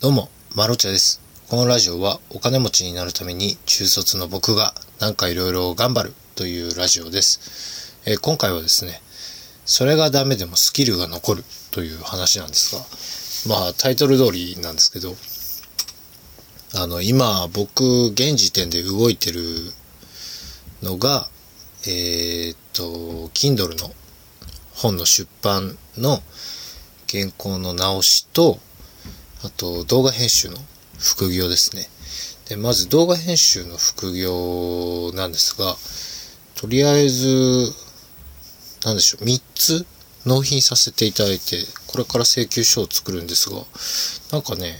どうも、マロチャです。このラジオはお金持ちになるために中卒の僕がなんかいろいろ頑張るというラジオです、えー今回はですね、それがダメでもスキルが残るという話なんですが、まあタイトル通りなんですけど、あの今僕現時点で動いてるのが、えーっと、Kindle の本の出版の原稿の直しと、あと動画編集の副業ですね。で、まず動画編集の副業なんですが、とりあえず、なんでしょう、3つ納品させていただいて、これから請求書を作るんですが、なんかね、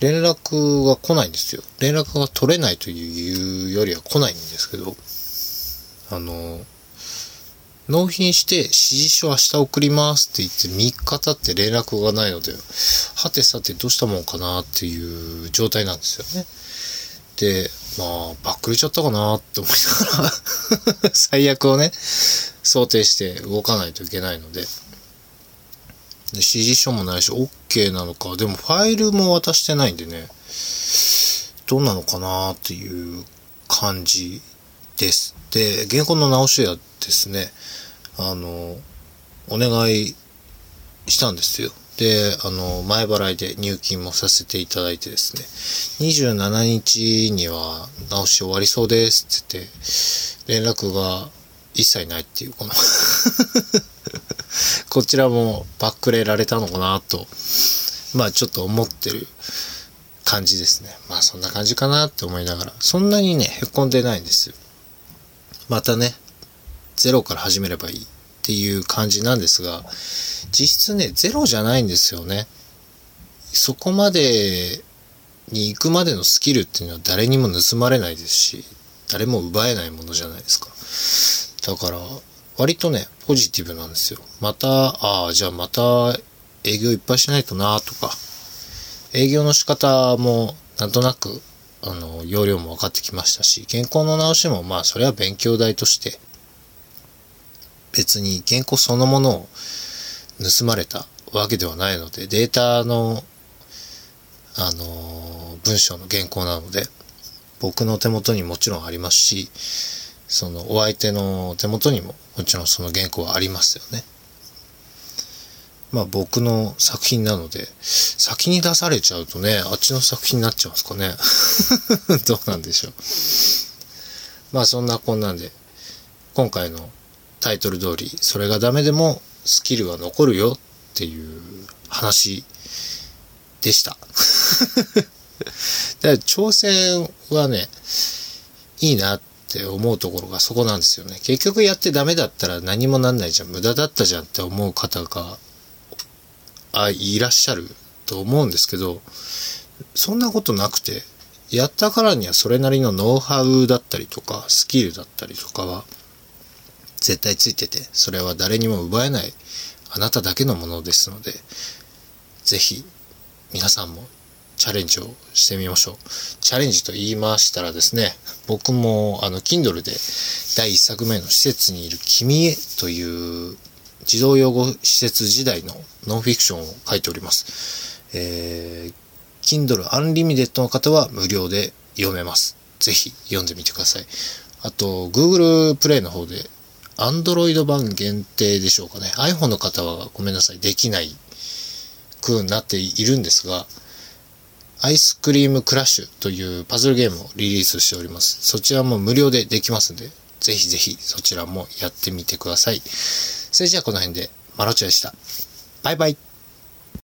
連絡が来ないんですよ。連絡が取れないというよりは来ないんですけど、あの、納品して指示書明日送りますって言って3日経って連絡がないので、はてさてどうしたもんかなっていう状態なんですよね。で、まあ、バックれちゃったかなって思いながら、最悪をね、想定して動かないといけないので、で指示書もないし、OK なのか、でもファイルも渡してないんでね、どうなのかなっていう感じです。で、原稿の直しはですね、あの、お願いしたんですよ。で、あの、前払いで入金もさせていただいてですね、27日には直し終わりそうですって言って、連絡が一切ないっていう、この こちらもバックレられたのかなと、まあちょっと思ってる感じですね。まあそんな感じかなって思いながら、そんなにね、へこんでないんですよ。またね、ゼロから始めればいいっていう感じなんですが、実質ね、ゼロじゃないんですよね。そこまでに行くまでのスキルっていうのは誰にも盗まれないですし、誰も奪えないものじゃないですか。だから、割とね、ポジティブなんですよ。また、ああ、じゃあまた営業いっぱいしないとなとか、営業の仕方もなんとなく、あの、容量も分かってきましたし、原稿の直しもまあ、それは勉強代として、別に原稿そのものを盗まれたわけではないので、データの、あの、文章の原稿なので、僕の手元にもちろんありますし、そのお相手の手元にももちろんその原稿はありますよね。まあ僕の作品なので、先に出されちゃうとね、あっちの作品になっちゃうんですかね。どうなんでしょう。まあそんなこんなんで、今回のタイトル通り、それがダメでもスキルは残るよっていう話でした。だから挑戦はね、いいなって思うところがそこなんですよね。結局やってダメだったら何もなんないじゃん。無駄だったじゃんって思う方が、あ、いらっしゃると思うんですけど、そんなことなくて、やったからにはそれなりのノウハウだったりとか、スキルだったりとかは、絶対ついてて、それは誰にも奪えない、あなただけのものですので、ぜひ、皆さんもチャレンジをしてみましょう。チャレンジと言いましたらですね、僕もあの、Kindle で第1作目の施設にいる君へという児童養護施設時代のノンフィクションを書いております。えー、Kindle Unlimited の方は無料で読めます。ぜひ読んでみてください。あと、Google Play の方で Android 版限定でしょうかね。iPhone の方はごめんなさい、できないくなっているんですが、アイスクリームクラッシュというパズルゲームをリリースしております。そちらも無料でできますんで、ぜひぜひそちらもやってみてください。それじゃあこの辺で、マロチョでした。バイバイ。